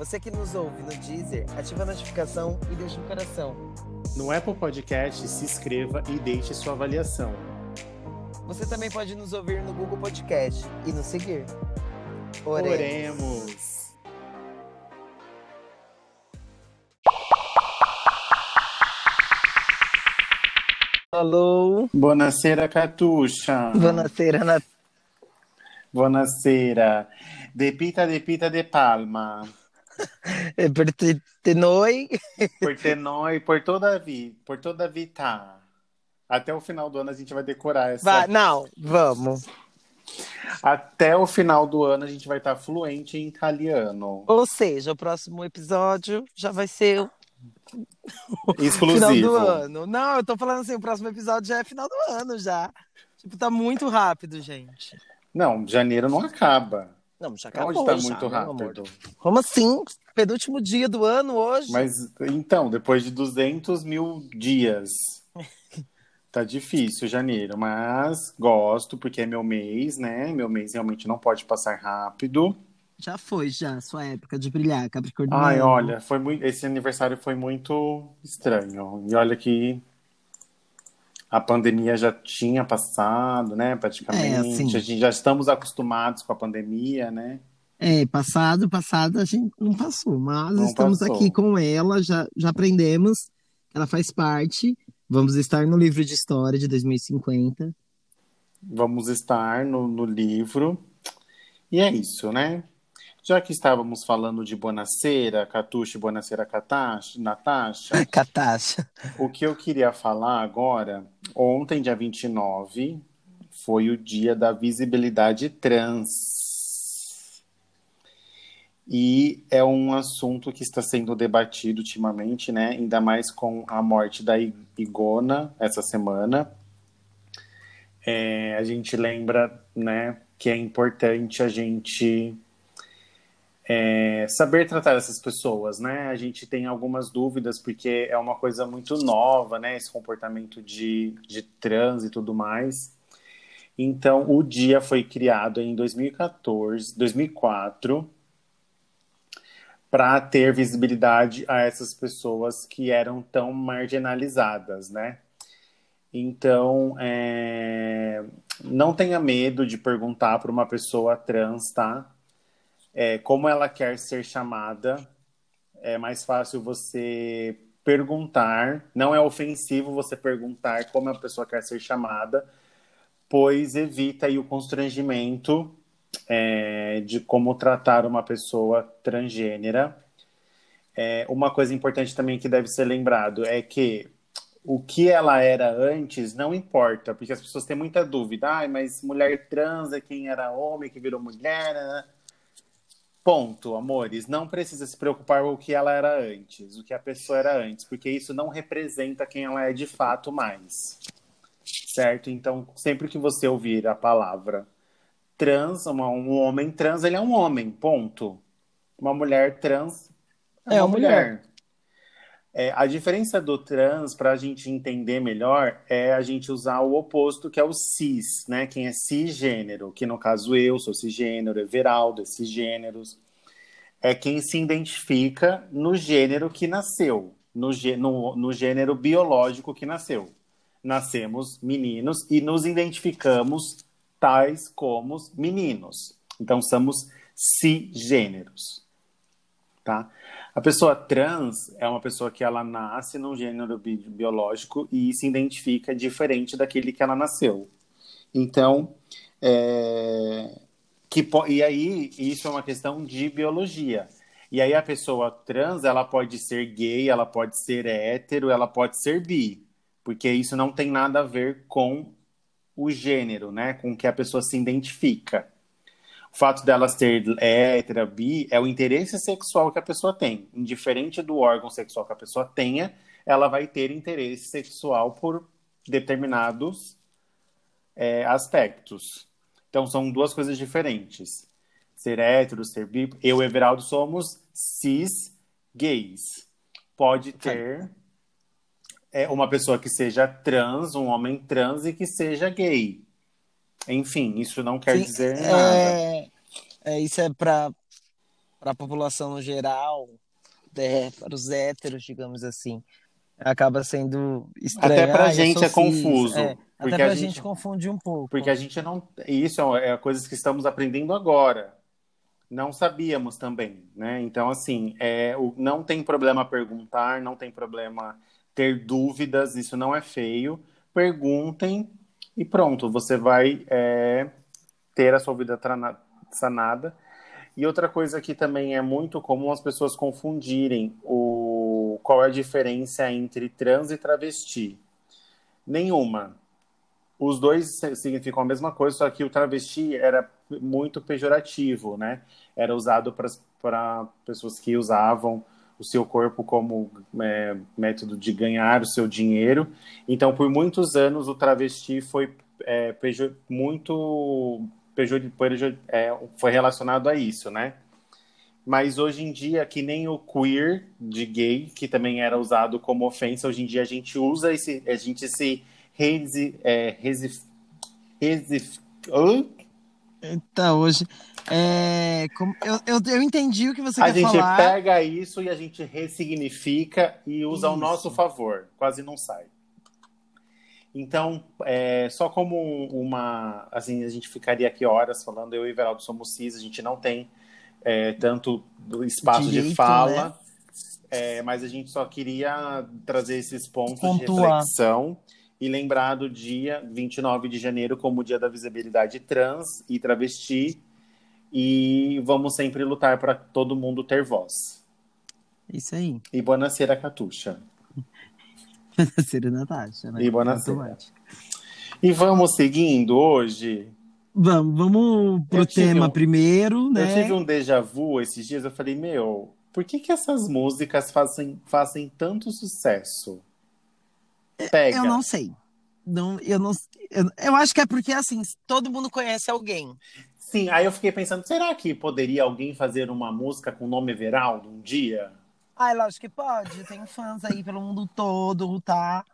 Você que nos ouve no Deezer, ativa a notificação e deixa um coração. No Apple Podcast, se inscreva e deixe sua avaliação. Você também pode nos ouvir no Google Podcast e nos seguir. Oremos. Oremos. Alô. Buonasera, Catuxa. Buonasera, Nat... Buonasera. De pita, de pita, de palma. Por te, te noi. Por te noi, por toda a vida, por toda a vida. Até o final do ano a gente vai decorar essa. Vai, não, vamos. Até o final do ano a gente vai estar fluente em italiano. Ou seja, o próximo episódio já vai ser Exclusivo. final do ano. Não, eu tô falando assim, o próximo episódio já é final do ano já. Tipo, tá muito rápido, gente. Não, janeiro não acaba. Não, já acabou. Onde tá já, muito rápido? Como assim? Penúltimo dia do ano hoje? Mas então, depois de 200 mil dias. Tá difícil janeiro, mas gosto porque é meu mês, né? Meu mês realmente não pode passar rápido. Já foi, já, sua época de brilhar, Capricórnio. Ai, olha, foi muito, esse aniversário foi muito estranho. E olha que a pandemia já tinha passado, né? Praticamente. É, assim. A gente já estamos acostumados com a pandemia, né? É, passado, passado a gente não passou, mas Não estamos passou. aqui com ela, já, já aprendemos, ela faz parte. Vamos estar no livro de história de 2050. Vamos estar no, no livro. E é isso, né? Já que estávamos falando de Bonacera, Catuxa e Bonacera Natasha, Catasha. o que eu queria falar agora, ontem, dia 29, foi o dia da visibilidade trans. E é um assunto que está sendo debatido ultimamente, né? Ainda mais com a morte da Igona essa semana. É, a gente lembra, né, que é importante a gente é, saber tratar essas pessoas, né? A gente tem algumas dúvidas porque é uma coisa muito nova, né? Esse comportamento de, de trans e tudo mais. Então, o dia foi criado em 2014, 2004, para ter visibilidade a essas pessoas que eram tão marginalizadas, né? Então, é, não tenha medo de perguntar para uma pessoa trans, tá? É, como ela quer ser chamada, é mais fácil você perguntar. Não é ofensivo você perguntar como a pessoa quer ser chamada, pois evita aí o constrangimento é, de como tratar uma pessoa transgênera. É, uma coisa importante também que deve ser lembrado é que o que ela era antes não importa, porque as pessoas têm muita dúvida. Ai, mas mulher trans é quem era homem, que virou mulher. né? Ponto, amores. Não precisa se preocupar com o que ela era antes, o que a pessoa era antes, porque isso não representa quem ela é de fato mais. Certo? Então, sempre que você ouvir a palavra trans, uma- um homem trans, ele é um homem, ponto. Uma mulher trans é É uma uma mulher. É, a diferença do trans, para a gente entender melhor, é a gente usar o oposto, que é o cis, né? Quem é cisgênero, que no caso eu sou cisgênero, Everaldo é cisgêneros. É quem se identifica no gênero que nasceu, no, no, no gênero biológico que nasceu. Nascemos meninos e nos identificamos tais como meninos. Então somos cisgêneros, tá? A pessoa trans é uma pessoa que ela nasce num gênero bi- biológico e se identifica diferente daquele que ela nasceu. Então, é, que po- e aí isso é uma questão de biologia. E aí a pessoa trans, ela pode ser gay, ela pode ser hétero, ela pode ser bi, porque isso não tem nada a ver com o gênero, né? Com que a pessoa se identifica. O fato dela ser hétera, bi, é o interesse sexual que a pessoa tem. Indiferente do órgão sexual que a pessoa tenha, ela vai ter interesse sexual por determinados é, aspectos. Então, são duas coisas diferentes. Ser hétero, ser bi. Eu e Everaldo somos cis gays. Pode ter é, uma pessoa que seja trans, um homem trans e que seja gay. Enfim, isso não quer Sim, dizer é... nada. É, isso é para a população no geral, é, para os héteros, digamos assim. Acaba sendo estranho. Até para a ah, gente é cis. confuso. É, até para a gente, gente confunde um pouco. Porque a gente não. Isso é, é coisas que estamos aprendendo agora. Não sabíamos também, né? Então, assim, é, o, não tem problema perguntar, não tem problema ter dúvidas, isso não é feio. Perguntem e pronto, você vai é, ter a sua vida sanada. E outra coisa que também é muito comum as pessoas confundirem o qual é a diferença entre trans e travesti. Nenhuma. Os dois significam a mesma coisa, só que o travesti era muito pejorativo, né? Era usado para pessoas que usavam o seu corpo como é, método de ganhar o seu dinheiro. Então, por muitos anos, o travesti foi é, muito pejor, pejor, é, foi relacionado a isso, né? Mas hoje em dia, que nem o queer de gay, que também era usado como ofensa, hoje em dia a gente usa esse, a gente se resi, é, resi, resi, oh? Então, hoje é, como, eu, eu, eu, entendi o que você a quer falar. A gente pega isso e a gente ressignifica e usa isso. ao nosso favor. Quase não sai. Então, é, só como uma. Assim, a gente ficaria aqui horas falando, eu e o Everaldo somos cis, a gente não tem é, tanto espaço Direito, de fala, né? é, mas a gente só queria trazer esses pontos de reflexão e lembrar do dia 29 de janeiro como o dia da visibilidade trans e travesti e vamos sempre lutar para todo mundo ter voz. Isso aí. E boa noite, Catuxa. Boa Natasha, né? E boa noite. E vamos seguindo hoje? Vamos, vamos pro tema um, primeiro, né? Eu tive um déjà vu esses dias, eu falei, meu, por que que essas músicas fazem, fazem tanto sucesso? Pega. Eu não sei. Não, eu não eu, eu acho que é porque assim, todo mundo conhece alguém. Sim, aí eu fiquei pensando, será que poderia alguém fazer uma música com o nome Everaldo um dia? Ai, lógico que pode. Tem fãs aí pelo mundo todo, tá?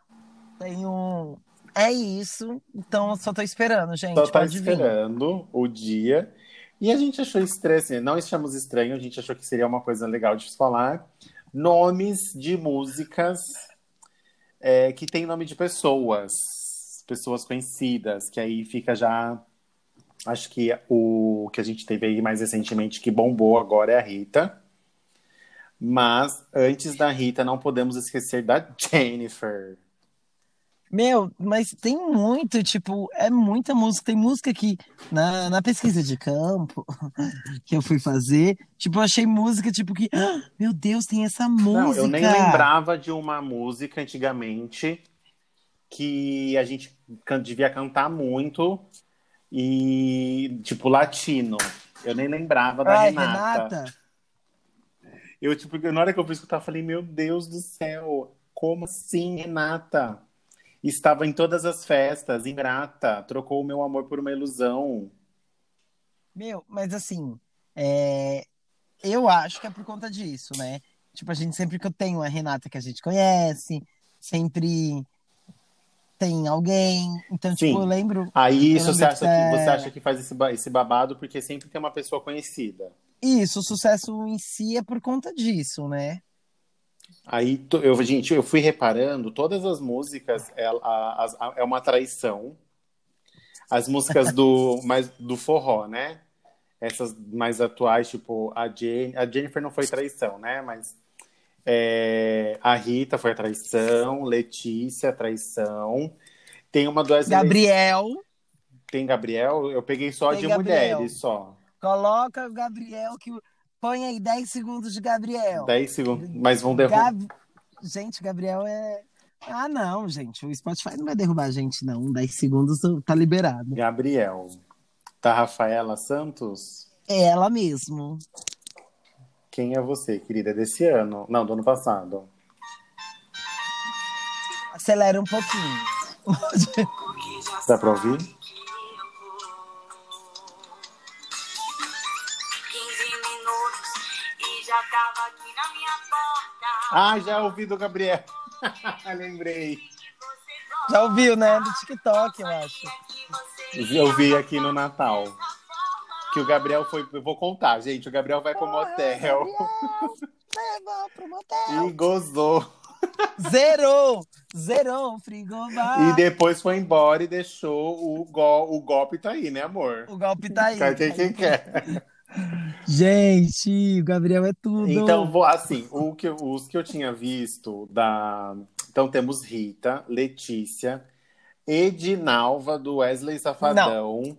Tem um. É isso. Então, só tô esperando, gente. Só tá esperando vir. o dia. E a gente achou estranho, assim, não achamos estranho, a gente achou que seria uma coisa legal de falar. Nomes de músicas é, que tem nome de pessoas, pessoas conhecidas, que aí fica já Acho que o que a gente teve aí mais recentemente que bombou agora é a Rita. Mas antes da Rita, não podemos esquecer da Jennifer. Meu, mas tem muito, tipo, é muita música. Tem música que, na, na pesquisa de campo que eu fui fazer, tipo, eu achei música, tipo, que, ah, meu Deus, tem essa música. Não, eu nem lembrava de uma música antigamente que a gente devia cantar muito e, tipo, latino. Eu nem lembrava da Ai, Renata. Renata. Eu, tipo, na hora que eu fui escutar, eu falei, meu Deus do céu, como assim, Renata? Estava em todas as festas, ingrata, trocou o meu amor por uma ilusão. Meu, mas assim, é... eu acho que é por conta disso, né? Tipo, a gente sempre que eu tenho a Renata que a gente conhece, sempre tem alguém. Então, Sim. tipo, eu lembro. Aí isso você, acha que, é... você acha que faz esse, esse babado porque sempre tem uma pessoa conhecida. Isso, o sucesso em si é por conta disso, né? Aí, eu, gente, eu fui reparando, todas as músicas é, a, a, é uma traição. As músicas do, mais, do forró, né? Essas mais atuais, tipo, a, Jen, a Jennifer não foi traição, né? Mas é, a Rita foi a traição, Letícia, a traição. Tem uma do Gabriel. Tem Gabriel? Eu peguei só Tem de Gabriel. mulheres, só. Coloca o Gabriel que. Põe aí 10 segundos de Gabriel. 10 segundos. Mas vão derrubar. Gab... Gente, Gabriel é. Ah, não, gente. O Spotify não vai derrubar a gente, não. 10 segundos tá liberado. Gabriel. Tá Rafaela Santos? É ela mesmo. Quem é você, querida? Desse ano? Não, do ano passado. Acelera um pouquinho. Dá pra ouvir? 15 minutos e já tava aqui na minha porta. Ah, já ouvi do Gabriel. Lembrei. Já ouviu, né? Do TikTok, eu acho. Eu vi aqui no Natal. Que o Gabriel foi. Eu vou contar, gente. O Gabriel vai pro motel Leva pro motel. e gozou. Zerou! Zerou o frigobar. E depois foi embora e deixou o, go... o golpe tá aí, né, amor? O golpe tá aí. Quer quem, quem quer. Gente, o Gabriel é tudo. Então, vou- assim, o que, os que eu tinha visto da. Então temos Rita, Letícia, Edinalva do Wesley Safadão.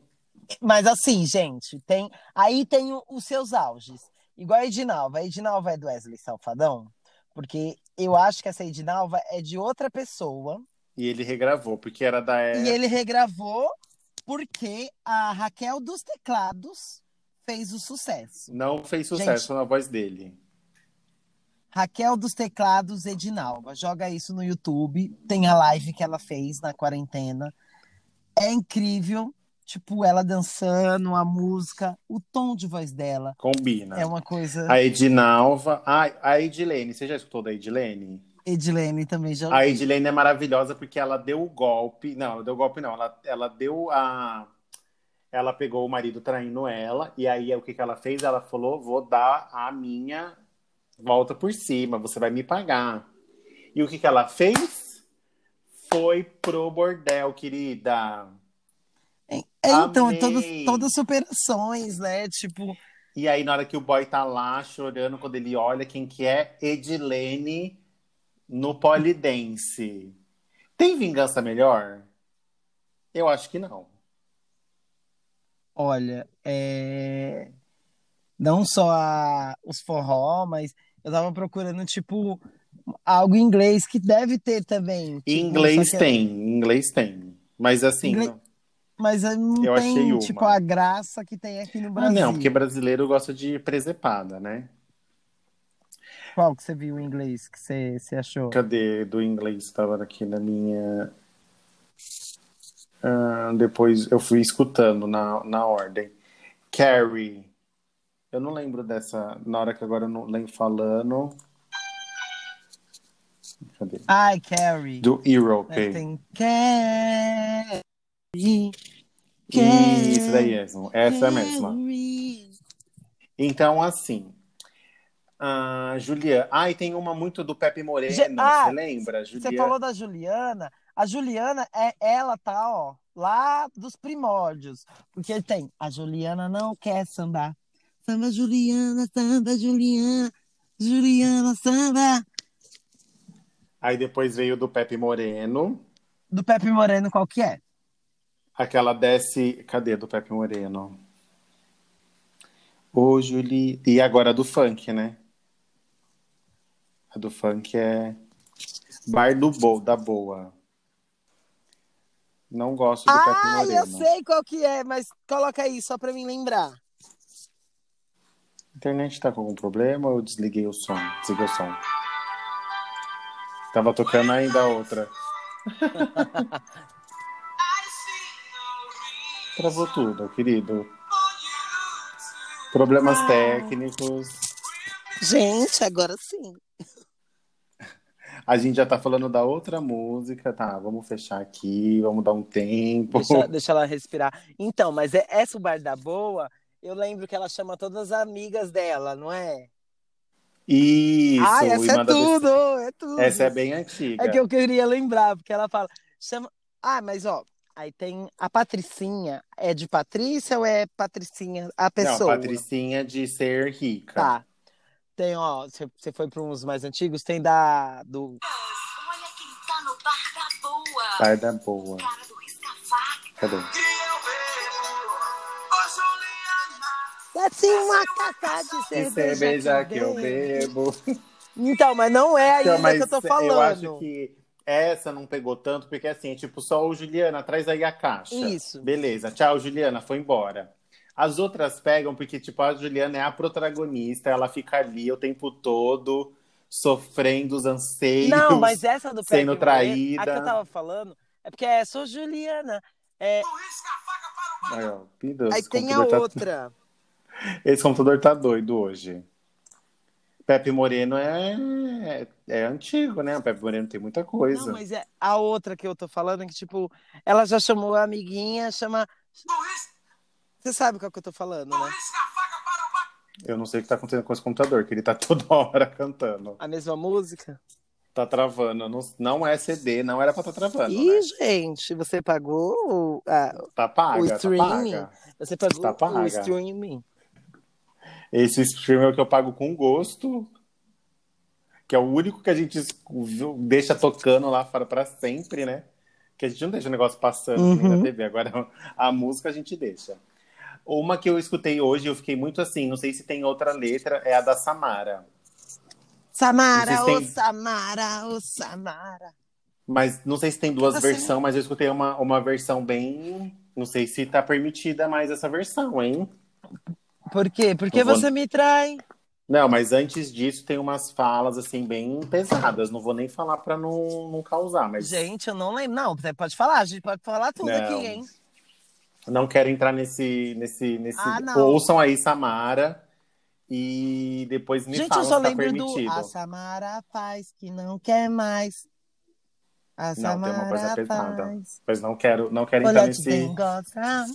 Mas assim, gente, tem aí tem os seus auges. Igual a Edinalva. A Edinalva é do Wesley Salfadão, porque eu acho que essa Edinalva é de outra pessoa. E ele regravou, porque era da E ele regravou porque a Raquel dos Teclados fez o sucesso. Não fez sucesso Gente. na voz dele. Raquel dos Teclados Edinalva. Joga isso no YouTube. Tem a live que ela fez na quarentena. É incrível. Tipo, ela dançando, a música, o tom de voz dela. Combina. É uma coisa. A Edinalva. Ah, a Edilene. Você já escutou da Edilene? Edilene também já. A Edilene é maravilhosa porque ela deu o golpe. Não, ela deu o golpe, não. Ela, ela deu a. Ela pegou o marido traindo ela. E aí o que, que ela fez? Ela falou: vou dar a minha volta por cima, você vai me pagar. E o que, que ela fez? Foi pro bordel, querida. É, então, Amei. todas, todas superações, né? Tipo, E aí, na hora que o boy tá lá chorando, quando ele olha quem que é, Edilene no polidense. Tem vingança melhor? Eu acho que não. olha, é... não só a- os forró, mas eu tava procurando, tipo, algo em inglês que deve ter também. Tipo, inglês que- tem, em inglês tem. Mas assim, Inglês- não- Mas não Eu tem, tipo, a graça que tem aqui no ah, Brasil. não, porque brasileiro gosta de presepada, né? Qual que você viu em inglês que você, você achou? Cadê do inglês? Estava aqui na minha. Ah, depois eu fui escutando na, na ordem. Carrie. Eu não lembro dessa. Na hora que agora eu não lembro falando. Cadê? Ai, Carrie. Do Europe. Né, Tem Carrie. Isso daí mesmo. Essa é a mesma. Então, assim. A Juliana. E tem uma muito do Pepe Moreno. Ah, você lembra? Você falou da Juliana. A Juliana, é, ela tá, ó, lá dos primórdios. Porque tem, a Juliana não quer sambar. Samba Juliana, samba Juliana, Juliana samba. Aí depois veio do Pepe Moreno. Do Pepe Moreno, qual que é? Aquela desce. Cadê do Pepe Moreno? Ô, Juli. E agora a do funk, né? A do funk é. Bar do Bo, da Boa. Não gosto do Pepe Ah, Moreno. eu sei qual que é, mas coloca aí só pra mim lembrar. A internet tá com algum problema ou eu desliguei o som? Desliguei o som. Tava tocando ainda a outra. Travou tudo, querido. Problemas técnicos. Gente, agora sim. A gente já tá falando da outra música, tá? Vamos fechar aqui, vamos dar um tempo. Deixa, deixa ela respirar. Então, mas é- essa o Bar da Boa, eu lembro que ela chama todas as amigas dela, não é? Isso, ah, e essa é tudo, é tudo. desse- Essa é bem antiga. É que eu queria lembrar, porque ela fala, chama. Ah, mas ó, aí tem a Patricinha. É de Patrícia ou é Patricinha a Não, pessoa? Patricinha de ser rica. Tá. Tem, ó, você você foi para uns mais antigos, tem da do Olha quem tá no bar da boa. Pai da boa. Cara do risca-faca. Cadê? Desce uma caixa de Que cerveja, cerveja que eu bebo. Então, mas não é ainda Então, mas que eu tô falando. eu acho que essa não pegou tanto, porque assim, é tipo, só o Juliana, traz aí a caixa. Isso. Beleza, tchau, Juliana, foi embora. As outras pegam porque, tipo, a Juliana é a protagonista, ela fica ali o tempo todo sofrendo os anseios. Não, mas essa do sendo traída. Moreno, a que eu tava falando, é porque é, sou Juliana. É, Aí, ó, Deus, aí tem a tá- outra. Esse computador tá doido hoje. Pepe Moreno é, é antigo, né? O Pepe Moreno tem muita coisa. Não, mas é a outra que eu tô falando, que, tipo, ela já chamou a amiguinha, chama. Você sabe qual que eu tô falando, né? Eu não sei o que tá acontecendo com esse computador, que ele tá toda hora cantando. A mesma música? Tá travando. Não, não é CD, não era pra tá travando. Ih, né? gente, você pagou o, a- Tá paga, o tá streaming? paga. Você pagou Tá paga. o streaming? Esse stream é o que eu pago com gosto, que é o único que a gente deixa tocando lá fora pra sempre, né? Que a gente não deixa o negócio passando Uhum. na TV. Agora a música a gente deixa. Uma que eu escutei hoje, eu fiquei muito assim, não sei se tem outra letra, é a da Samara. Samara, ô têm- Samara, ô Samara. Mas não sei se tem duas Tá versões, mas eu escutei uma, uma versão bem. Não sei se tá permitida mais essa versão, hein? Por quê? Porque vou- você me trai. Não, mas antes disso tem umas falas assim bem pesadas. Não vou nem falar pra não, não causar, mas Gente, eu não lembro. Não, você pode falar, a gente pode falar tudo Não. aqui, hein? não quero entrar nesse. nesse, nesse... Ah. Ouçam aí, Samara, e depois me gente, falam eu só tá lembro permitido. do A Samara faz que não quer mais. A Não, tem uma Samara coisa pesada. faz. Mas não quero, não quero entrar Olha que nesse. gosta.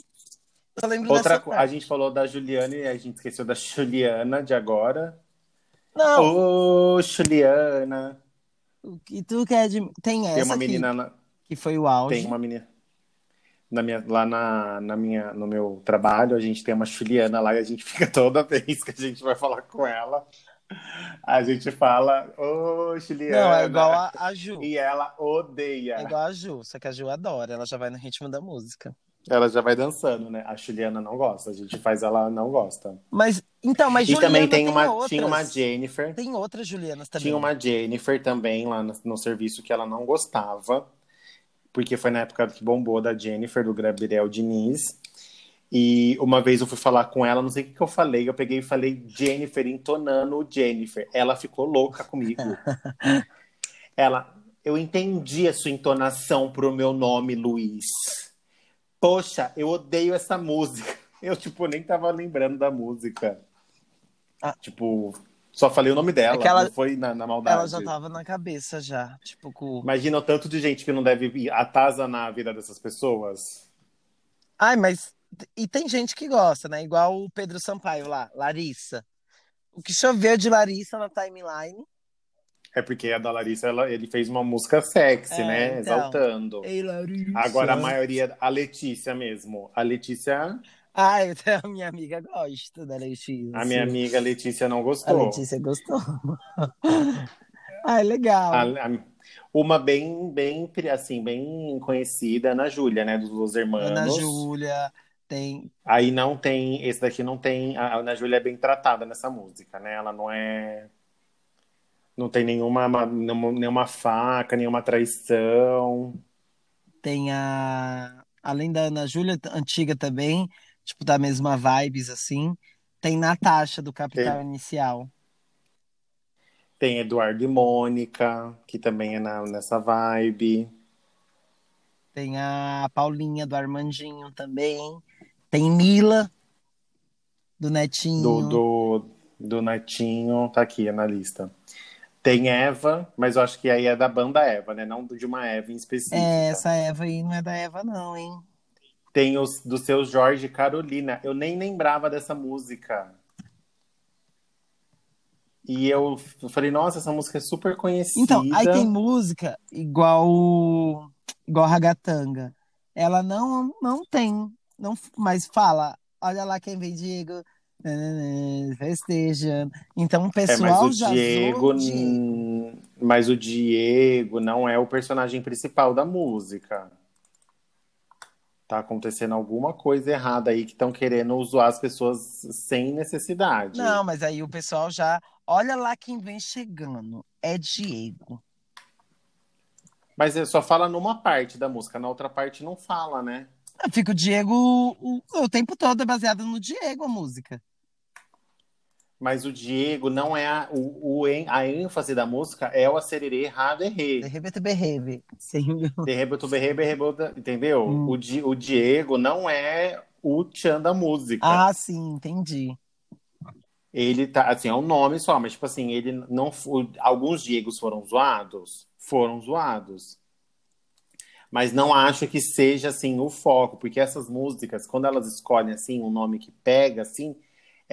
Só lembro Outra, dessa a gente falou da Juliana e a gente esqueceu da Juliana de agora. Não, Ô, Juliana! o que tu quer de... Tem essa Tem uma menina na- que foi o auge. Tem uma menina. Na minha, lá na, na minha, no meu trabalho, a gente tem uma Juliana lá e a gente fica toda vez que a gente vai falar com ela. A gente fala, ô Juliana. Não, é igual a, a Ju. E ela odeia. É igual a Ju, só que a Ju adora, ela já vai no ritmo da música. Ela já vai dançando, né? A Juliana não gosta. A gente faz ela não gosta. Mas, então, mas e Juliana também tem uma, outras. tinha uma Jennifer. Tem outras Julianas também. Tinha uma Jennifer também lá no, no serviço que ela não gostava, porque foi na época que bombou da Jennifer, do Gabriel Diniz. E uma vez eu fui falar com ela, não sei o que, que eu falei, eu peguei e falei Jennifer, entonando o Jennifer. Ela ficou louca comigo. ela, eu entendi a sua entonação pro meu nome, Luiz. Poxa, eu odeio essa música. Eu, tipo, nem tava lembrando da música. Ah. Tipo, só falei o nome dela, É que ela- não foi na, na maldade. Ela já tava na cabeça já, tipo, com... Imagina o tanto de gente que não deve atazanar a vida dessas pessoas. Ai, mas... E tem gente que gosta, né? Igual o Pedro Sampaio lá, Larissa. O que choveu de Larissa na timeline. É porque a da Larissa, ela- ele fez uma música sexy, É, né? então. Exaltando. Ei, Larissa. Agora a maioria, a Letícia mesmo. A Letícia, Ai, a minha amiga gosta da Letícia. a minha amiga Letícia não A gostou. Letícia gostou. Ai, legal. A- a- uma bem, bem, assim, bem conhecida, Ana Júlia, né? Dos Los Hermanos. Ana Júlia, tem... Aí não tem, esse daqui não tem. A Ana Júlia é bem tratada nessa música, né? Ela não é. Não tem nenhuma, ma- nenhuma, faca, nenhuma traição. Tem a. Além da Ana Júlia, antiga também, tipo, da mesma vibes, assim. Tem Natasha, do Capital Inicial. Tem Eduardo e Mônica, que também é na- nessa vibe. Tem a Paulinha, do Armandinho também. Tem Mila, do Netinho. Do, do, do Netinho, tá aqui na lista. Tem Eva, mas eu acho que aí é da banda Eva, né? Não de uma Eva em específico. É, essa Eva aí não é da Eva, não, hein? Tem os do seu Jorge e Carolina. Eu nem lembrava dessa música. E eu falei, nossa, essa música é super conhecida. Então, aí tem música igual igual Ragatanga. Ela não não tem, não, mas fala, olha lá quem vem Diego, festejando. Então o É, mas pessoal o já Diego, zoa o Diego. hum, mas o Diego não é o personagem principal da música. Tá acontecendo alguma coisa errada aí que estão querendo zoar as pessoas sem necessidade. Não, mas aí o pessoal já, olha lá quem vem chegando, é Diego. Mas só fala numa parte da música, na outra parte não fala, né? Fica o Diego o, o tempo todo é baseado no Diego a música. Mas o Diego não é a, o, o a ênfase da música é o acererê raderê. Berrebe berrebe. Sim. Derrebo, berrebo, berrebo, entendeu? Hum. O, Di- o Diego não é o tchan da música. Ah, sim, entendi. Ele tá, assim, é um nome só, mas tipo assim, ele não foi. Alguns Diegos foram zoados? Foram zoados. Mas não acho que seja assim o foco, porque essas músicas, quando elas escolhem assim um nome que pega assim,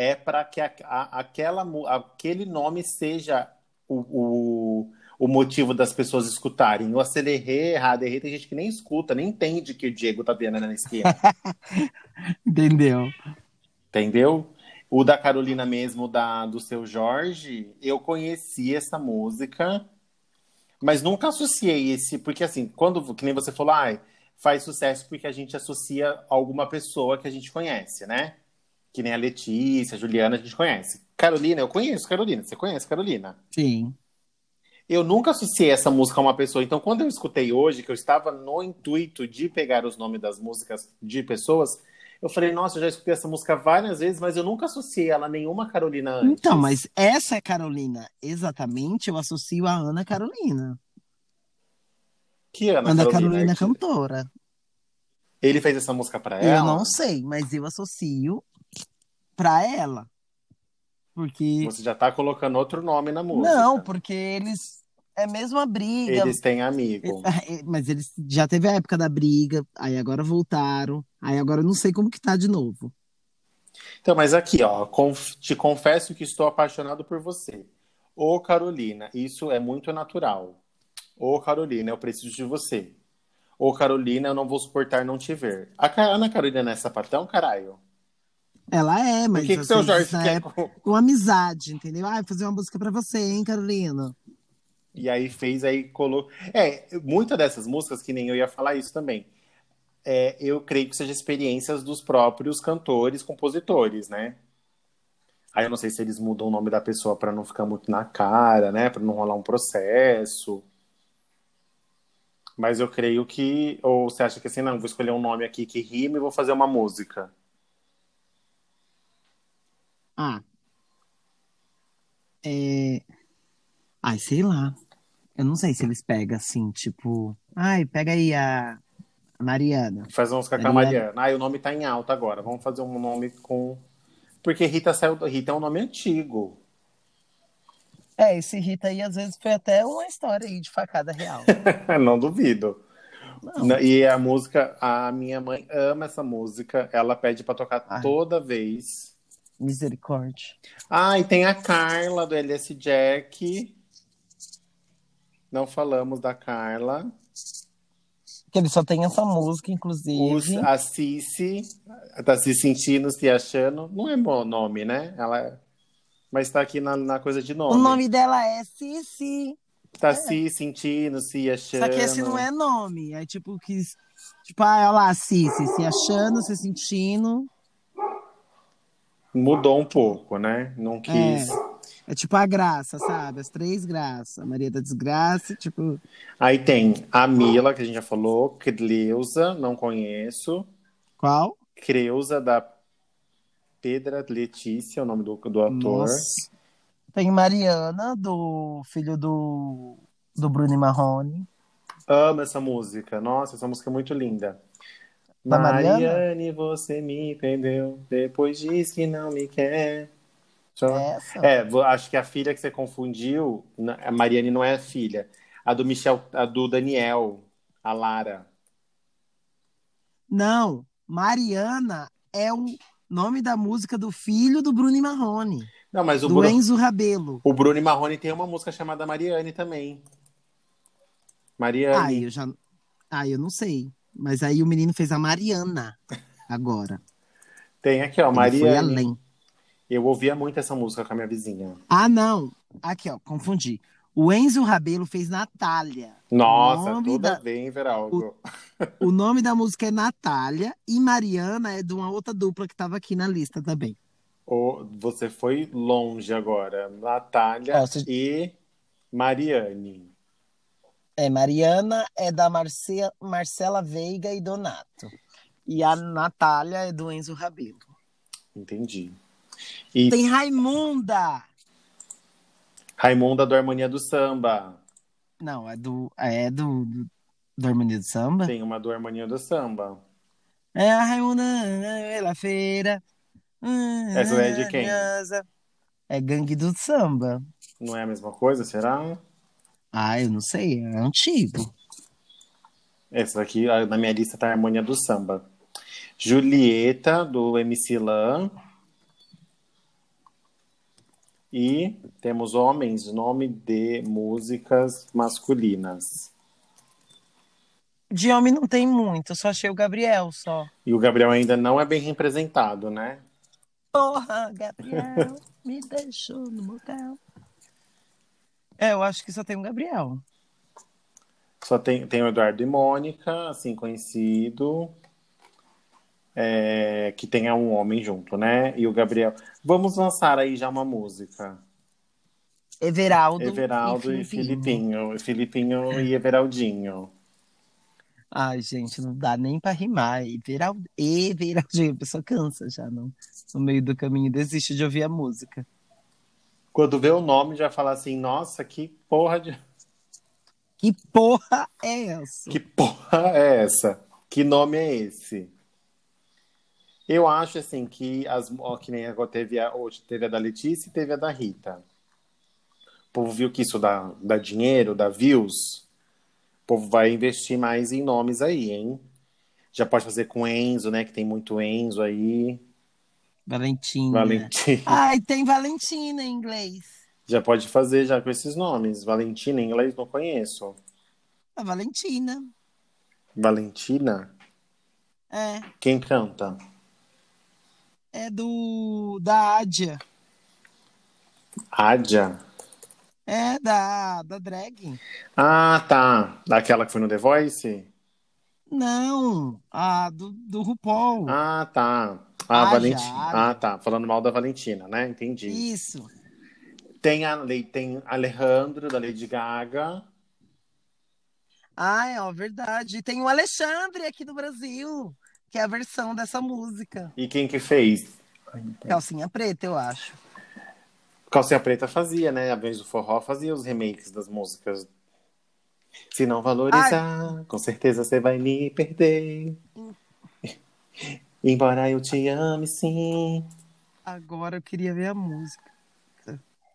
é para que a- a- aquela, aquele nome seja o, o, o motivo das pessoas escutarem. O acelerê, raderê, tem gente que nem escuta, nem entende que o Diego tá vendo na esquerda. Entendeu? Entendeu? O da Carolina mesmo, da, do seu Jorge, eu conheci essa música, mas nunca associei esse, porque assim, quando, que nem você falou, ai, faz sucesso porque a gente associa alguma pessoa que a gente conhece, né? Que nem a Letícia, a Juliana, a gente conhece. Carolina, eu conheço Carolina, você conhece Carolina? Sim. Eu nunca associei essa música a uma pessoa, então quando eu escutei hoje, que eu estava no intuito de pegar os nomes das músicas de pessoas, eu falei, nossa, eu já escutei essa música várias vezes, mas eu nunca associei ela a nenhuma Carolina antes. Então, mas essa é Carolina. Exatamente, eu associo a Ana Carolina. Que Ana, Ana Carolina? Carolina é cantora. Ele fez essa música Eu ela? não sei, mas eu associo pra ela. Porque. Você já tá colocando outro nome na música. Não, porque eles. É mesmo a briga. Eles têm amigo. É, Mas eles já teve a época da briga, aí agora voltaram, aí agora eu não sei como que tá de novo. Então, mas aqui, ó, conf- te confesso que estou apaixonado por você. Ô, Carolina, isso é muito natural. Ô, Carolina, eu preciso de você. Ô, Carolina, eu não vou suportar não te ver. A Ana Carolina é sapatão, caralho? Ela é, O mas que, que às seu Jorge na quer com... com amizade, entendeu? Ah, fazer uma música pra você, hein, Carolina? E aí fez, aí colocou. É, muitas dessas músicas, que nem eu ia falar isso também. É, eu creio que seja experiências dos próprios cantores, compositores, né? Aí eu não sei se eles mudam o nome da pessoa para não ficar muito na cara, né? Para não rolar um processo. Mas eu creio que. Ou você acha que assim, não, vou escolher um nome aqui que rime e vou fazer uma música. Ah. É... Ai, sei lá. Eu não sei se eles pegam assim, tipo. Ai, pega aí a a Mariana. Faz uma música com a Mariana. Ah, o nome tá em alta agora. Vamos fazer um nome com. Porque Rita saiu. Rita é um nome antigo. É, esse Rita aí às vezes foi até uma história aí de facada real. Não duvido. Não. E a música, a minha mãe ama essa música. Ela pede pra tocar Ai. toda vez. Misericórdia. Ah, e tem a Carla do LS Jack. Não falamos da Carla. Que ele só tem essa música, Os, inclusive. a Cici tá se sentindo, se achando. Não é bom nome, né? Ela, mas tá aqui na, na coisa de O nome. nome dela é Cici. Tá se sentindo, se achando. Só que esse não é nome. É tipo que. Tipo, ah, olha lá, Cici, se achando, se sentindo. Mudou um pouco, né? Não quis. É tipo a graça, sabe? As três graças. Maria da Desgraça, tipo. Aí tem a Mila, que a gente já falou, Creuza, não conheço. Qual? Creuza da Pedra Letícia, é o nome do, do ator. Nossa. Tem Mariana, do filho do, do Bruno Marrone. Amo essa música. Nossa, essa música é muito linda. Da Mariana? Mariane, você me perdeu. Depois diz que não me quer. Essa? É, acho que a filha que você confundiu, a Mariane não é a filha. A do Michel, a do Daniel, a Lara. Não, Mariana é o nome da música do filho do Bruno Marrone, Não, mas o, do Bru- Enzo Rabelo. o Bruno Marrone tem uma música chamada Mariane também. Ah, Mariane. eu já. Ah, eu não sei. Mas aí o menino fez a Mariana agora. Tem aqui, ó, Ele foi Mariane. além. Eu ouvia muito essa música com a minha vizinha. Ah, não. Aqui, ó, confundi. O Enzo Rabelo fez Natália. Nossa, nome toda da- vez, Veralgo. O nome da música é Natália e Mariana é de uma outra dupla que estava aqui na lista também. Ô, você foi longe agora. Natália e Mariane. É, Mariana é da Marce... Marcela Veiga e Donato. E a Natália é do Enzo Rabelo. Entendi. E Tem Raimunda! Raimunda do Harmonia do Samba. Não, é do. É do. do, do Harmonia do Samba? Tem uma do Harmonia do Samba. É a Raimunda pela feira. Essa é de quem? É Gangue do Samba. Não é a mesma coisa, será? Ah, eu não sei, é antigo. Essa daqui, a- na minha lista tá a Harmonia do Samba. Julieta, do MC Lan. E temos homens, nome de músicas masculinas. De homem não tem muito, eu só achei o Gabriel só. E o Gabriel ainda não é bem representado, né? Porra, Gabriel, me deixou no motel. É, eu acho que só tem o Gabriel. Só tem, tem o Eduardo e Mônica, assim, conhecido. É, que tenha um homem junto, né? E o Gabriel. Vamos lançar aí já uma música. Everaldo, Everaldo e Filipinho. Filipinho e Everaldinho. Ai, gente, não dá nem pra rimar. Everaldo, Everaldinho, a pessoa cansa já no, no meio do caminho e desiste de ouvir a música. Quando vê o nome, já fala assim: nossa, que porra de. Que porra é essa? Que porra é essa? Que nome é esse? Eu acho assim que as ó, que nem agora teve a, hoje teve a da Letícia e teve a da Rita. O povo viu que isso dá, dá dinheiro, dá views. O povo vai investir mais em nomes aí, hein? Já pode fazer com Enzo, né? Que tem muito Enzo aí. Valentina. Valentina. Ai, tem Valentina em inglês. Já pode fazer já com esses nomes. Valentina em inglês não conheço. A Valentina. Valentina? É, Quem canta? é do da Ádia. Adja. É da da drag. Ah, tá. Daquela que foi no The Voice? Não, a do, do RuPaul. Ah, tá. Ah, Ah, Valentina. já. Ah, tá. Falando mal da Valentina, né? Entendi. Isso. Tem a tem Alejandro da Lady Gaga. Ah, é ó, verdade. Tem o Alexandre aqui do Brasil, que é a versão dessa música. E quem que fez? Calcinha preta, eu acho. Calcinha Preta fazia, né? A vez do forró fazia os remakes das músicas. Se não valorizar, com certeza você vai me perder. Embora eu te ame, sim. Agora eu queria ver a música.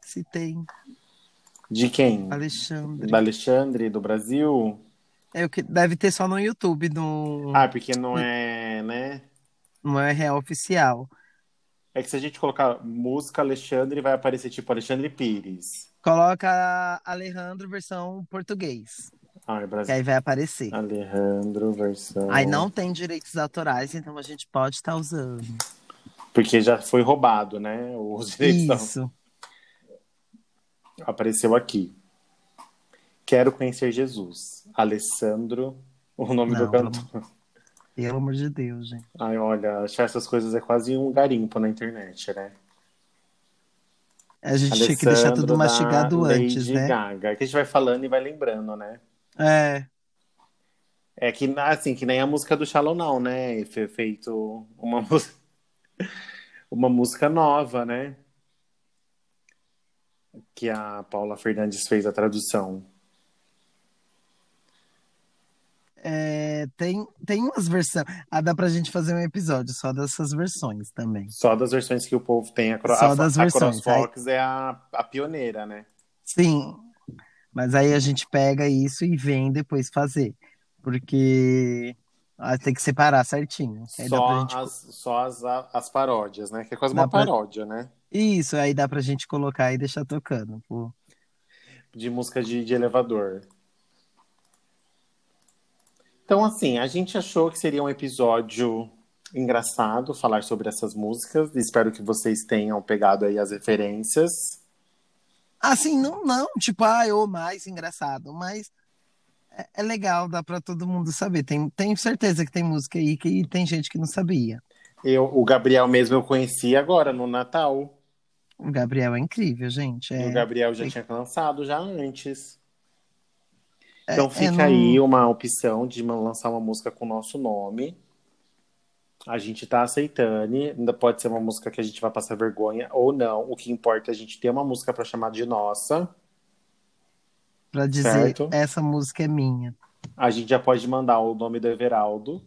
Se tem De quem? Alexandre. Da Alexandre, do Brasil? É o que deve ter só no YouTube, no, Ah, porque não é, né? não é real oficial. É que se a gente colocar música Alexandre, vai aparecer tipo Alexandre Pires. Coloca Alejandro versão português, Ai, que Brasil. aí vai aparecer. Alejandro versão. Aí não tem direitos autorais, então a gente pode estar usando. Porque já foi roubado, né? Os direitos da- Isso. apareceu aqui. Quero conhecer Jesus. Alessandro, o nome Não, do cantor. Pelo amor de Deus, gente. Ai, olha, achar essas coisas é quase um garimpo na internet, né? A gente tinha que deixar Alessandro tudo mastigado antes, Lady né? Gaga. Que a gente vai falando e vai lembrando, né? É. É que, assim, que nem a música do Shallow Now, né? Foi feito uma música, uma música nova, né? Que a Paula Fernandes fez a tradução. É, tem, tem umas versões. Ah, dá pra gente fazer um episódio só dessas versões também. Só das versões que o povo tem. A, Cro- Só a, das a versões, CrossFox é a, a pioneira, né? Sim, mas aí a gente pega isso e vem depois fazer. Porque ah, tem que separar certinho. Aí Só, gente... as, só as, as paródias, né? Que é quase Dá uma pra- paródia, né? Isso, aí dá pra gente colocar e deixar tocando. Pô. De música de, de elevador. Então, assim, a gente achou que seria um episódio engraçado falar sobre essas músicas. Espero que vocês tenham pegado aí as referências. Assim, não, não, tipo, ah, ou mais engraçado, mas é, é legal, dá pra todo mundo saber. Tem, tenho certeza que tem música aí que tem gente que não sabia. Eu, o Gabriel mesmo eu conheci agora, no Natal. O Gabriel é incrível, gente. E É, o Gabriel já é- tinha lançado já antes. é- Então é fica no- aí uma opção de lançar uma música com o nosso nome. A gente tá aceitando. Ainda pode ser uma música que a gente vai passar vergonha ou não. O que importa é a gente ter uma música pra chamar de nossa. Pra dizer, Certo. essa música é minha. A gente já pode mandar o nome do Everaldo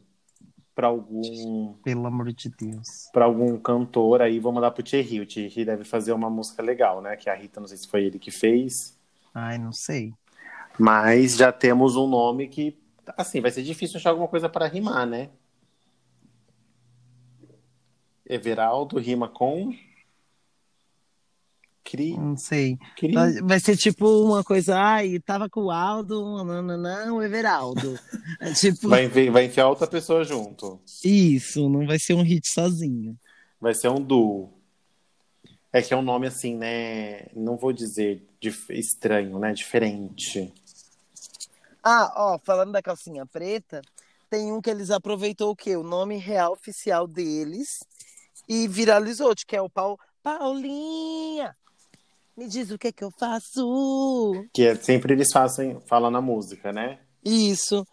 pra algum Pelo amor de Deus. para algum cantor aí. Vou mandar pro Thierry. O Thierry deve fazer uma música legal, né? Que a Rita, não sei se foi ele que fez. Ai, não sei. Mas já temos um nome que, assim, vai ser difícil achar alguma coisa para rimar, né? Everaldo rima com. Cri. Não sei. Cri. Vai ser tipo uma coisa, ai, tava com o Aldo, nananã, o Everaldo. É tipo, Vai, vai enfiar outra pessoa junto. isso, não vai ser um hit sozinho. Vai ser um duo. É que é um nome assim, né? Não vou dizer dif- estranho, né? Diferente. Ah, ó, falando da calcinha preta, tem um que eles aproveitou o quê? O nome real oficial deles e viralizou, que é o Paul... Paulinha, me diz o que que eu faço. Que é, sempre eles fazem, falam na música, né? Isso.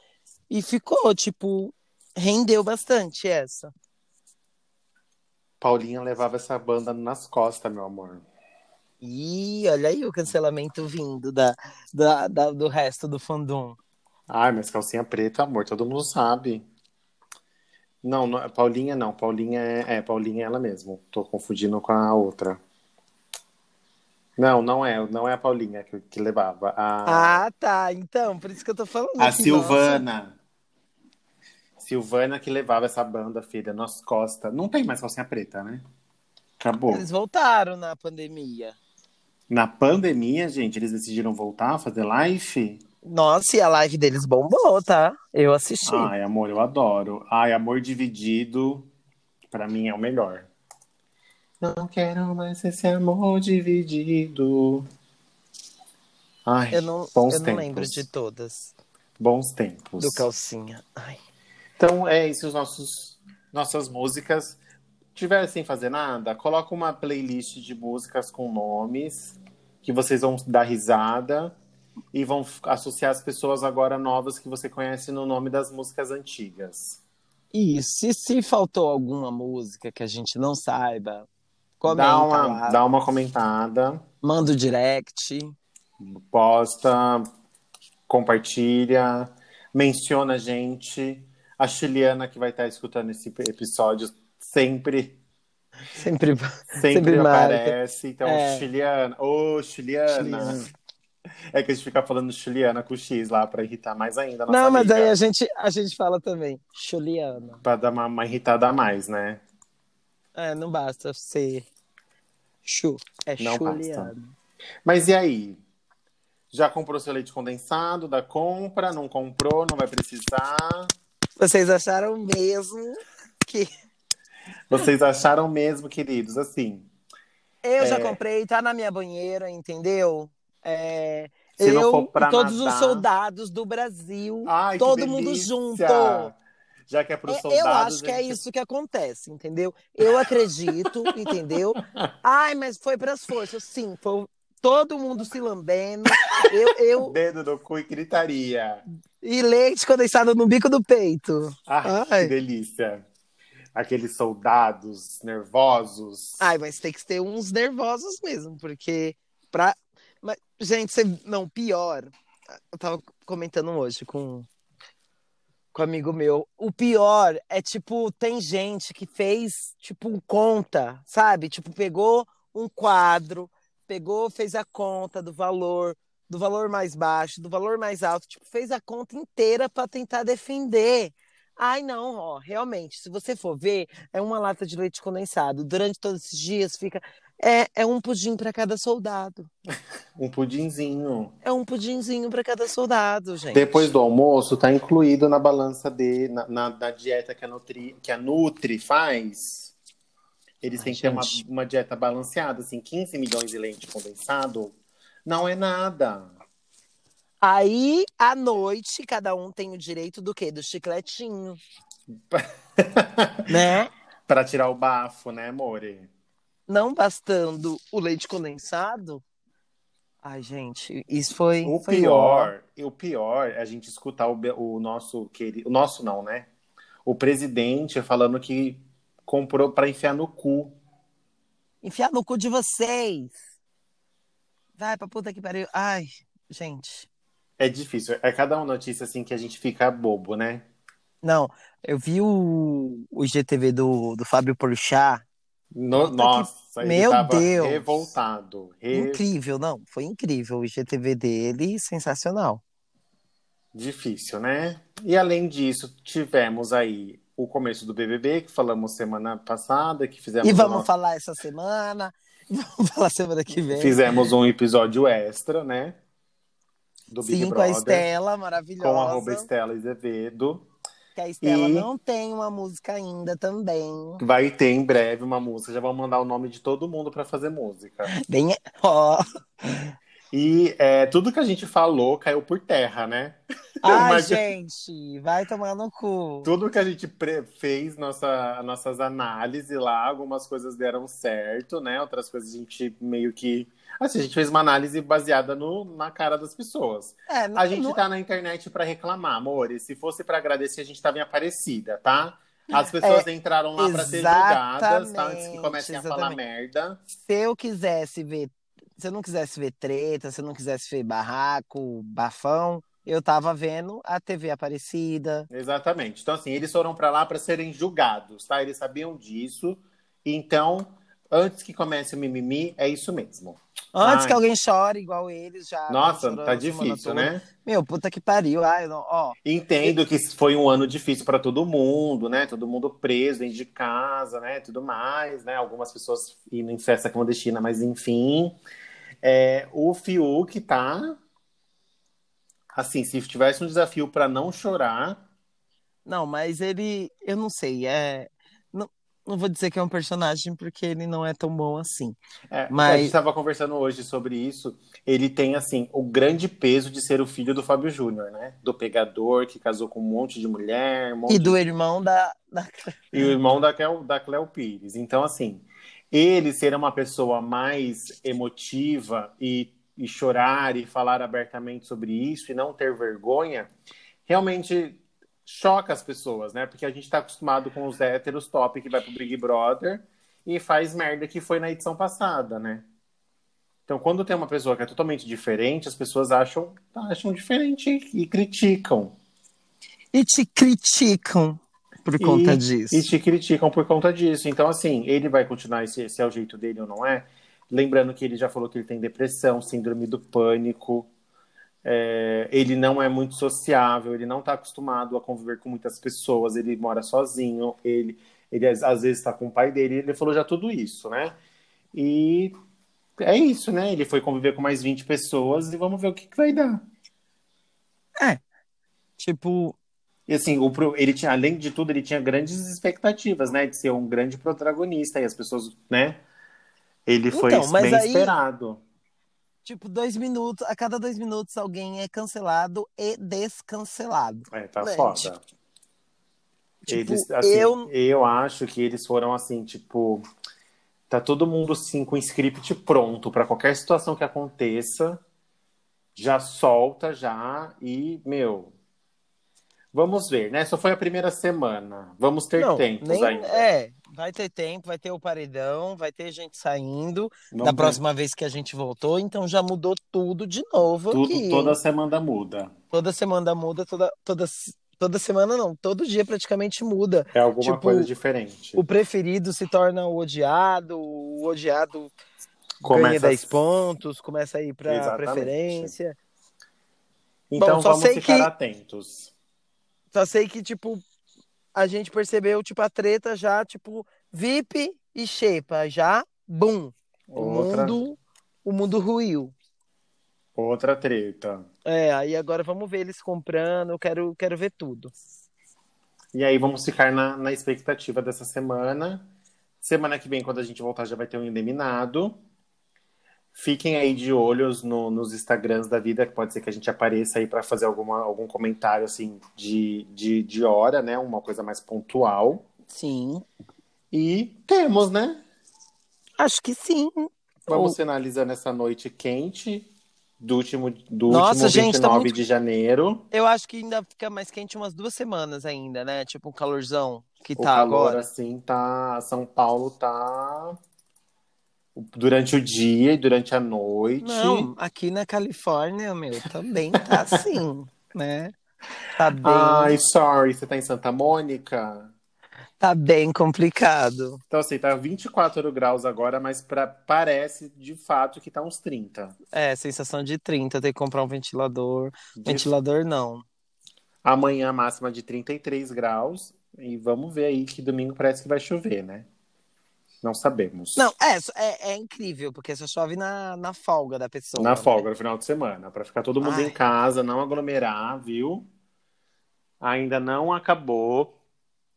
E ficou, tipo, rendeu bastante essa. Paulinha levava essa banda nas costas, meu amor. Ih, olha aí o cancelamento vindo da, da, da- do resto do fandom. Ai, mas calcinha preta, amor, todo mundo sabe. Não, não, Paulinha não. Paulinha é, é, Paulinha é ela mesmo. Tô confundindo com a outra. Não, não é, não é a Paulinha que, que levava. A, Ah, tá. Então, por isso que eu tô falando. a Silvana. Silvana que levava essa banda, filha, nas costas. Não tem mais calcinha preta, né? Acabou. nossa, Eles voltaram na pandemia. Na pandemia, gente, eles decidiram voltar a fazer live? Nossa, e a live deles bombou, tá? Eu assisti. Ai, amor, eu adoro. Ai, amor dividido, pra mim é o melhor. Não quero mais esse amor dividido. Ai, eu não, bons eu não tempos. lembro de todas. Bons tempos. Do calcinha. Ai. Então, é isso, os nossos, nossas músicas. Tiver sem fazer nada, coloca uma playlist de músicas com nomes que vocês vão dar risada e vão associar as pessoas agora novas que você conhece no nome das músicas antigas. E se, faltou alguma música que a gente não saiba, comenta dá, uma, lá. dá uma comentada, Manda o direct. posta, compartilha, menciona a gente. A Juliana que vai estar escutando esse episódio sempre Sempre, Sempre, Sempre aparece. Então, É. Juliana. Ô, Juliana. Juliana. É que a gente fica falando Juliana com X lá pra irritar mais ainda Não, mas amiga. aí a gente, a gente fala também. Juliana. Pra dar uma, uma irritada a mais, né? É, não basta ser Chu. É Não basta. Juliana. Mas e aí? Já comprou seu leite condensado da compra? Não comprou? Não vai precisar? Vocês acharam mesmo que Vocês acharam mesmo, queridos? Assim, eu já É. comprei, tá na minha banheira, entendeu? É, Se não eu e todos os soldados do Brasil, ai, todo mundo junto. Já que é pros É, soldados... eu acho que é gente- isso que acontece, entendeu? Eu acredito, entendeu? Ai, mas foi pras forças. Sim, foi todo mundo se lambendo. Eu, eu Dedo no cu e gritaria. e leite condensado no bico do peito. Ai, Ai. que delícia. Aqueles soldados nervosos. Ai, mas tem que ter uns nervosos mesmo, porque pra. Mas, gente, você... não, pior. Eu tava comentando hoje com, com um amigo meu. O pior é, tipo, tem gente que fez, tipo, conta, sabe? Tipo, pegou um quadro, pegou, fez a conta do valor, do valor mais baixo, do valor mais alto, tipo, fez a conta inteira para tentar defender. Ai, não, ó, realmente, se você for ver, é uma lata de leite condensado. Durante todos esses dias fica. É, é um pudim para cada soldado. Um pudinzinho. É um pudinzinho para cada soldado, gente. Depois do almoço, tá incluído na balança de, na, na- na dieta que a, Nutri, que a Nutri faz. Eles Ai, têm que ter uma, gente. uma dieta balanceada, assim, 15 milhões de leite condensado. Não é nada. Aí, à noite, cada um tem o direito do quê? Do chicletinho. né? Pra tirar o bafo, né, More? Não bastando o leite condensado. Ai, gente, isso foi. O foi pior, o pior é a gente escutar o, o nosso querido. O nosso não, né? O presidente falando que comprou para enfiar no cu. Enfiar no cu de vocês. Vai pra puta que pariu. Ai, gente. É difícil. É cada uma notícia assim que a gente fica bobo, né? Não, eu vi o, o IGTV do, do Fábio Porchat. No- que- nossa, ele Meu Deus. revoltado. Re- Incrível, não, foi incrível o IGTV dele, sensacional. Difícil, né? E além disso, tivemos aí o começo do BBB, que falamos semana passada, que fizemos E vamos uma- falar essa semana, vamos falar semana que vem. fizemos um episódio extra, né? Do Big Sim, com a Brother. Estela, maravilhosa. com arroba Estela Azevedo. Que a Estela E- não tem uma música ainda também. Vai ter em breve uma música. Já vão mandar o nome de todo mundo para fazer música. Bem, ó. E é, tudo que a gente falou caiu por terra, né? Ai, Mas- gente, vai tomar no cu. Tudo que a gente fez, nossa, nossas análises lá, algumas coisas deram certo, né? Outras coisas a gente meio que. Assim, a gente fez uma análise baseada no, na cara das pessoas. É, não, A gente não- tá na internet pra reclamar, amores. Se fosse pra agradecer, a gente tava em Aparecida, tá? As pessoas entraram lá pra ser julgadas, tá? Antes que comecem a falar exatamente. merda. se eu quisesse ver, se eu não quisesse ver treta, se eu não quisesse ver barraco, bafão, eu tava vendo a TV Aparecida. Exatamente. Então, assim, eles foram pra lá pra serem julgados, tá? Eles sabiam disso. Então, antes que comece o mimimi, é isso mesmo. Antes Ai. que alguém chore igual eles já. Nossa, tá difícil, né? Meu, puta que pariu. Ai, não, ó. Entendo que foi um ano difícil pra todo mundo, né? Todo mundo preso dentro de casa, né? Tudo mais, né? Algumas pessoas indo em festa clandestina, mas enfim. É, o Fiuk tá. Assim, se tivesse um desafio pra não chorar, Não, mas ele, eu não sei, é. Não, não vou dizer que é um personagem porque ele não é tão bom assim. É, Mas- A gente estava conversando hoje sobre isso. Ele tem, assim, o grande peso de ser o filho do Fábio Júnior, né? Do pegador, que casou com um monte de mulher. um monte E de- do irmão da, da... E o irmão da, Cleo, da Cleo Pires. Então, assim, ele ser uma pessoa mais emotiva e, e chorar e falar abertamente sobre isso e não ter vergonha, realmente choca as pessoas, né? Porque a gente tá acostumado com os héteros top que vai pro Big Brother e faz merda que foi na edição passada, né? Então, quando tem uma pessoa que é totalmente diferente, as pessoas acham, acham diferente e criticam. E te criticam por conta e, disso. E te criticam por conta disso. Então, assim, ele vai continuar, esse, esse é o jeito dele ou não é? Lembrando que ele já falou que ele tem depressão, síndrome do pânico. É, ele não é muito sociável, ele não está acostumado a conviver com muitas pessoas, ele mora sozinho, ele, ele às vezes está com o pai dele, ele falou já tudo isso, né? E é isso, né? Ele foi conviver com mais 20 pessoas e vamos ver o que, que vai dar. Tipo, E assim, o, ele tinha, além de tudo, ele tinha grandes expectativas, né? De ser um grande protagonista. E as pessoas, né? Ele foi Então, bem aí- esperado. tipo, dois minutos, a cada dois minutos alguém é cancelado e descancelado. É, tá Né, foda. tipo- Eles, assim, eu- eu... acho que eles foram assim, tipo. Tá todo mundo assim com o script pronto pra qualquer situação que aconteça. Já solta já e, meu. Vamos ver, né? Só foi a primeira semana. Vamos ter Não, tempos nem, ainda. é, vai ter tempo, vai ter o paredão, vai ter gente saindo Não da tem- próxima vez que a gente voltou, então já mudou tudo de novo Tudo, aqui. toda semana muda. Toda semana muda, toda, toda, toda semana não, todo dia praticamente muda. É alguma Tipo, coisa diferente. O preferido se torna o odiado, o odiado Começa ganha a- 10 pontos, começa a ir para preferência. Então Bom, só vamos ficar que- atentos. Só sei que, tipo, a gente percebeu, tipo, a treta já, tipo, VIP e Xepa, já, bum, o mundo, o mundo ruiu. outra treta. É, aí agora vamos ver eles comprando, eu quero, quero ver tudo. E aí vamos ficar na, na expectativa dessa semana. Semana que vem, quando a gente voltar, já vai ter um eliminado. Fiquem aí de olhos no- nos Instagrams da vida, que pode ser que a gente apareça aí para fazer alguma, algum comentário assim de, de, de hora, né? Uma coisa mais pontual. Sim, E temos, né? acho que sim. Vamos Ou- finalizando essa noite quente. do último, do Nossa, último gente, tá 29 muito- de janeiro. Eu acho que ainda fica mais quente umas duas semanas ainda, né? Tipo um calorzão que o tá calor, agora. assim, tá. São Paulo tá. Durante o dia e durante a noite. Não, aqui na Califórnia, meu, também tá assim, né? Tá bem, Ai, sorry, você tá em Santa Mônica? tá bem complicado. Então, assim, tá 24 graus agora, mas pra, parece de fato que tá uns 30. É, sensação de 30, ter que comprar um ventilador. De- Ventilador não. Amanhã, máxima de 33 graus. E vamos ver aí que domingo parece que vai chover, né? Não sabemos. Não, é, é, é incrível, porque só chove na, na folga da pessoa. Na né? folga, no final de semana, pra ficar todo mundo Ai. em casa, não aglomerar, viu? Ainda não acabou.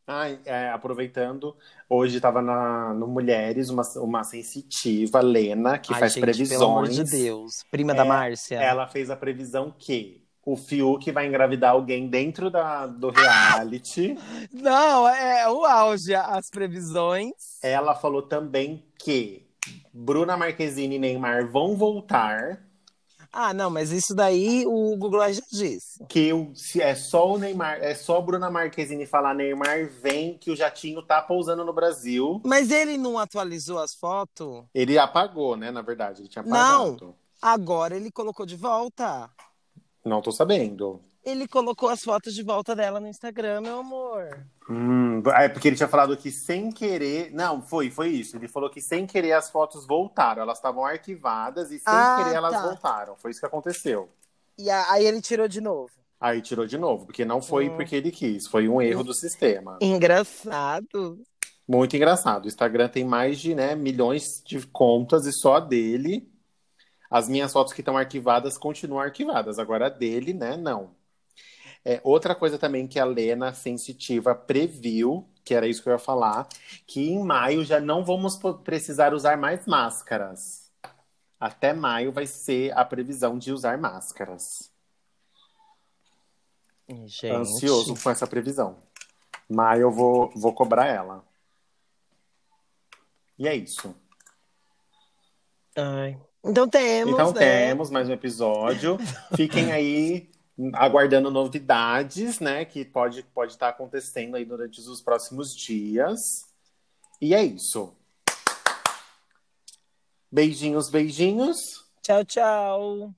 Ai, é, aproveitando, hoje estava no Mulheres uma, uma sensitiva, Lena, que Ai, faz gente, previsões. pelo amor de Deus. Prima da É, Márcia. Ela fez a previsão que o Fiuk vai engravidar alguém dentro da, do reality. Não, é o auge, as previsões. Ela falou também que Bruna Marquezine e Neymar vão voltar. Ah, não, mas isso daí o Google já disse. Que o- se é só o Neymar, é só a Bruna Marquezine falar Neymar vem, que o jatinho tá pousando no Brasil. Mas ele não atualizou as fotos? Ele apagou, né? Na verdade, ele tinha Não. apagado. Agora ele colocou de volta. Não tô sabendo. Ele colocou as fotos de volta dela no Instagram, meu amor. Hum, é porque ele tinha falado que sem querer. Não, foi, foi isso. Ele falou que sem querer as fotos voltaram. Elas estavam arquivadas e sem Ah, querer elas tá. voltaram. Foi isso que aconteceu. E aí ele tirou de novo. Aí tirou de novo, porque não foi Hum. porque ele quis, foi um erro do sistema. Engraçado. Muito engraçado. O Instagram tem mais de né, milhões de contas e só a dele. As minhas fotos que estão arquivadas continuam arquivadas. Agora a dele, né, não. É, outra coisa também que a Lena Sensitiva previu, que era isso que eu ia falar, que em maio já não vamos precisar usar mais máscaras. Até maio vai ser a previsão de usar máscaras. Gente. Ansioso com essa previsão. Maio eu vou, vou cobrar ela. E é isso. Ai. Então temos, Então né? temos mais um episódio. Fiquem aí aguardando novidades, né? Que pode pode estar acontecendo aí durante os próximos dias. E é isso. Beijinhos, beijinhos. Tchau, tchau.